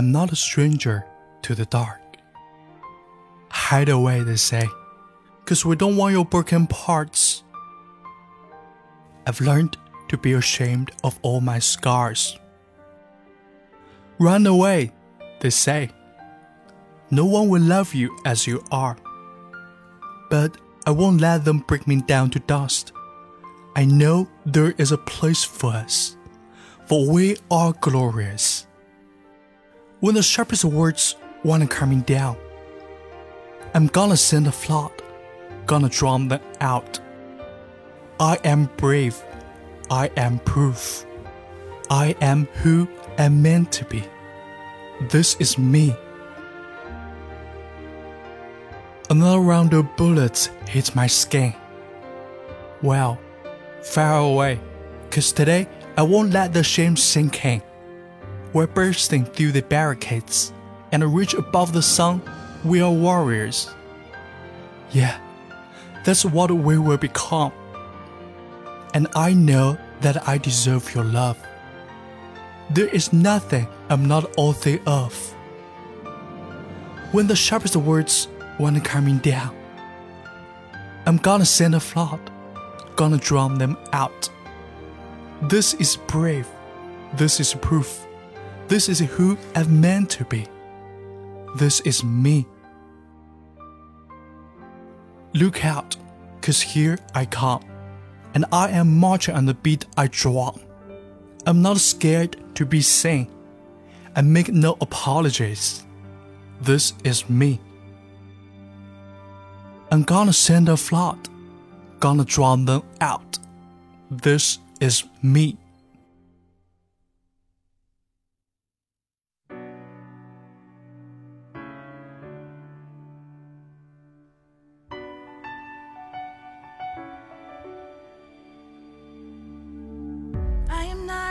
I'm not a stranger to the dark. Hide away, they say, cause we don't want your broken parts. I've learned to be ashamed of all my scars. Run away, they say. No one will love you as you are. But I won't let them break me down to dust. I know there is a place for us, for we are glorious. When the sharpest words wanna cut me down, I'm gonna send a flood, gonna drown them out. I am brave, I am proof. I am who I'm meant to be. This is me. Another round of bullets hits my skin. Well, far away, cause today I won't let the shame sink in. We're bursting through the barricades, and reach above the sun, we are warriors. Yeah, that's what we will become. And I know that I deserve your love. There is nothing I'm not worthy of. When the sharpest words want coming down, I'm gonna send a flood, gonna drown them out. This is brave. This is proof. This is who I'm meant to be. This is me. Look out, cause here I come, and I am marching on the beat I draw. I'm not scared to be seen. I make no apologies. This is me. I'm gonna send a flood, gonna drown them out. This is me.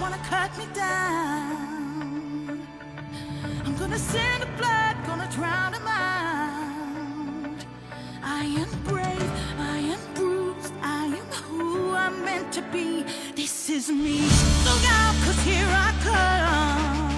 Wanna cut me down, I'm gonna send the blood, gonna drown them out. I am brave, I am bruised, I am who I'm meant to be. This is me. Look out, cause here I come.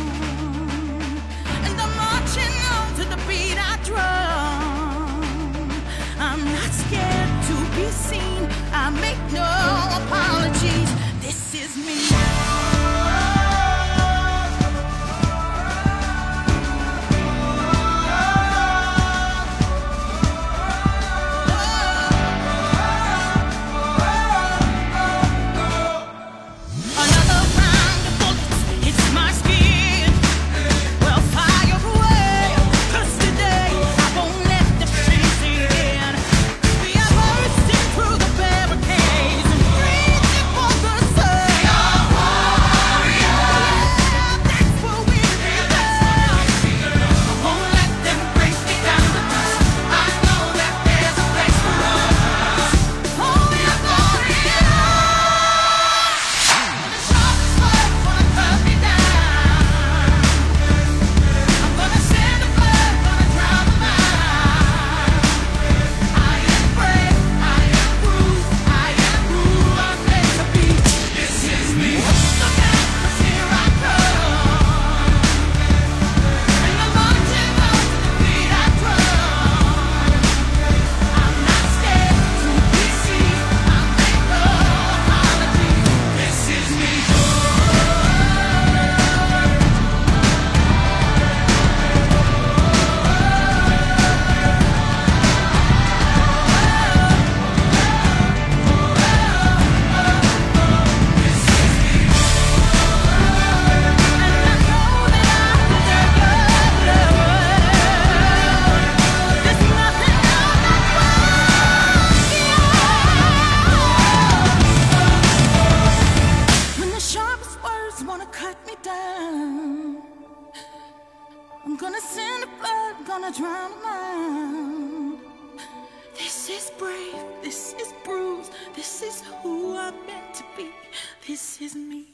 This is brave, this is bruised, this is who I'm meant to be, this is me.